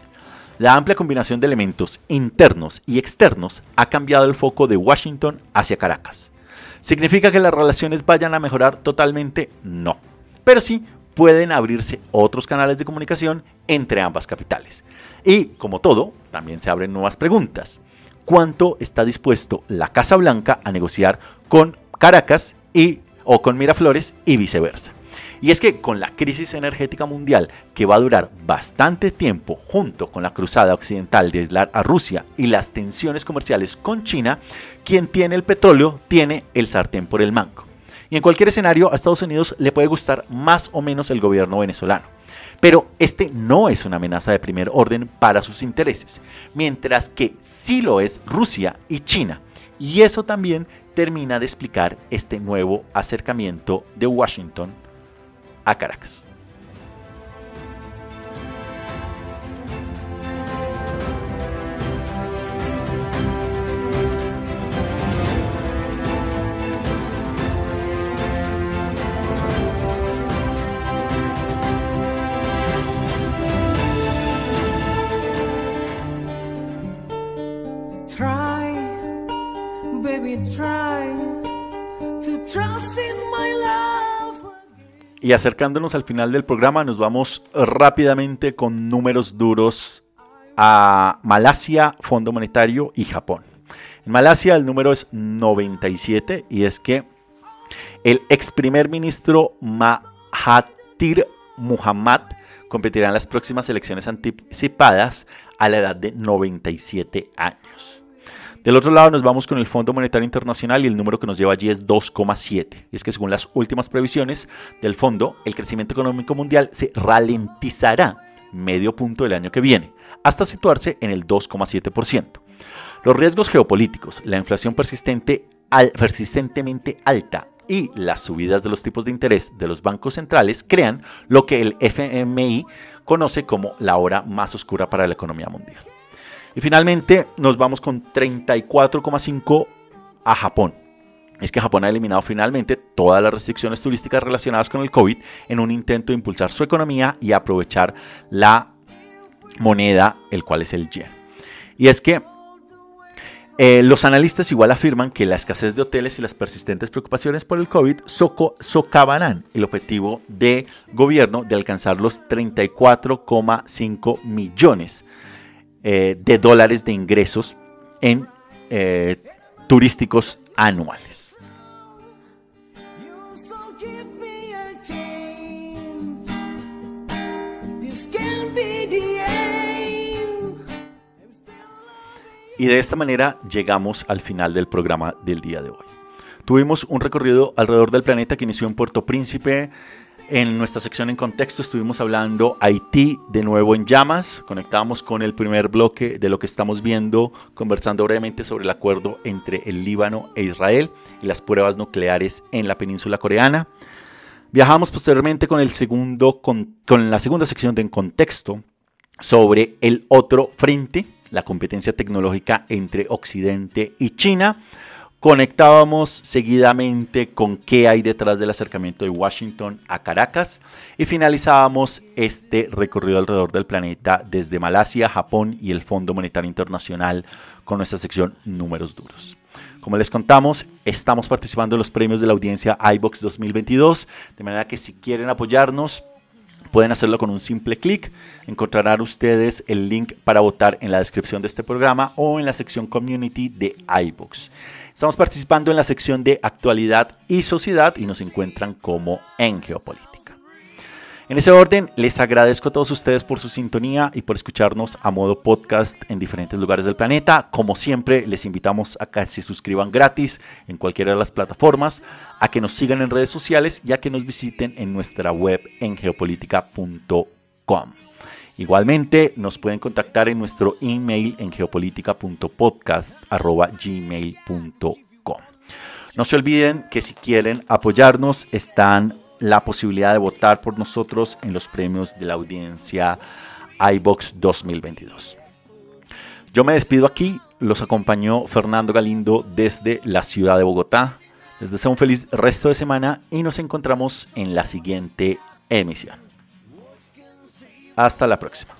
la amplia combinación de elementos internos y externos ha cambiado el foco de Washington hacia Caracas. ¿Significa que las relaciones vayan a mejorar totalmente? No. Pero sí pueden abrirse otros canales de comunicación entre ambas capitales. Y como todo, también se abren nuevas preguntas. ¿Cuánto está dispuesto la Casa Blanca a negociar con Caracas y, o con Miraflores y viceversa? Y es que con la crisis energética mundial que va a durar bastante tiempo junto con la cruzada occidental de aislar a Rusia y las tensiones comerciales con China, quien tiene el petróleo tiene el sartén por el mango. Y en cualquier escenario a Estados Unidos le puede gustar más o menos el gobierno venezolano. Pero este no es una amenaza de primer orden para sus intereses, mientras que sí lo es Rusia y China. Y eso también termina de explicar este nuevo acercamiento de Washington a. Try, baby, try to trust love. Y acercándonos al final del programa, nos vamos rápidamente con números duros a Malasia, Fondo Monetario y Japón. En Malasia el número es 97 y es que el ex primer ministro Mahathir Muhammad competirá en las próximas elecciones anticipadas a la edad de 97 años. Del otro lado nos vamos con el Fondo Monetario Internacional y el número que nos lleva allí es 2,7. Y es que según las últimas previsiones del fondo, el crecimiento económico mundial se ralentizará medio punto el año que viene, hasta situarse en el 2,7%. Los riesgos geopolíticos, la inflación persistente, persistentemente alta y las subidas de los tipos de interés de los bancos centrales crean lo que el FMI conoce como la hora más oscura para la economía mundial. Y finalmente nos vamos con 34,5 a Japón. Es que Japón ha eliminado finalmente todas las restricciones turísticas relacionadas con el COVID en un intento de impulsar su economía y aprovechar la moneda, el cual es el yen. Y es que eh, los analistas igual afirman que la escasez de hoteles y las persistentes preocupaciones por el COVID soco- socavarán el objetivo de gobierno de alcanzar los 34,5 millones eh, de dólares de ingresos en eh, turísticos anuales. Y de esta manera llegamos al final del programa del día de hoy. Tuvimos un recorrido alrededor del planeta que inició en Puerto Príncipe. En nuestra sección en contexto estuvimos hablando Haití de nuevo en llamas. Conectamos con el primer bloque de lo que estamos viendo, conversando brevemente sobre el acuerdo entre el Líbano e Israel y las pruebas nucleares en la península coreana. Viajamos posteriormente con, el segundo, con, con la segunda sección de En Contexto sobre el otro frente, la competencia tecnológica entre Occidente y China. Conectábamos seguidamente con qué hay detrás del acercamiento de Washington a Caracas y finalizábamos este recorrido alrededor del planeta desde Malasia, Japón y el Fondo Monetario Internacional con nuestra sección Números Duros. Como les contamos, estamos participando en los premios de la audiencia iBox 2022, de manera que si quieren apoyarnos, Pueden hacerlo con un simple clic. Encontrarán ustedes el link para votar en la descripción de este programa o en la sección Community de iBooks. Estamos participando en la sección de Actualidad y Sociedad y nos encuentran como en Geopolítica. En ese orden, les agradezco a todos ustedes por su sintonía y por escucharnos a modo podcast en diferentes lugares del planeta. Como siempre, les invitamos a que se suscriban gratis en cualquiera de las plataformas, a que nos sigan en redes sociales y a que nos visiten en nuestra web en geopolítica.com. Igualmente nos pueden contactar en nuestro email en geopolítica.podcast.gmail.com. No se olviden que si quieren apoyarnos están la posibilidad de votar por nosotros en los premios de la audiencia iBox 2022. Yo me despido aquí, los acompañó Fernando Galindo desde la ciudad de Bogotá. Les deseo un feliz resto de semana y nos encontramos en la siguiente emisión. Hasta la próxima.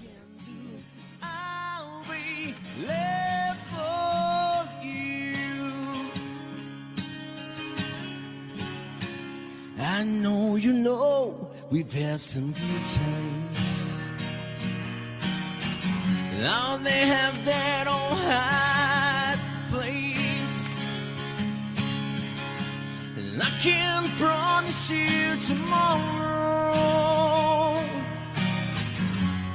I know you know we've had some good times. Now they have that old place. And I can promise you tomorrow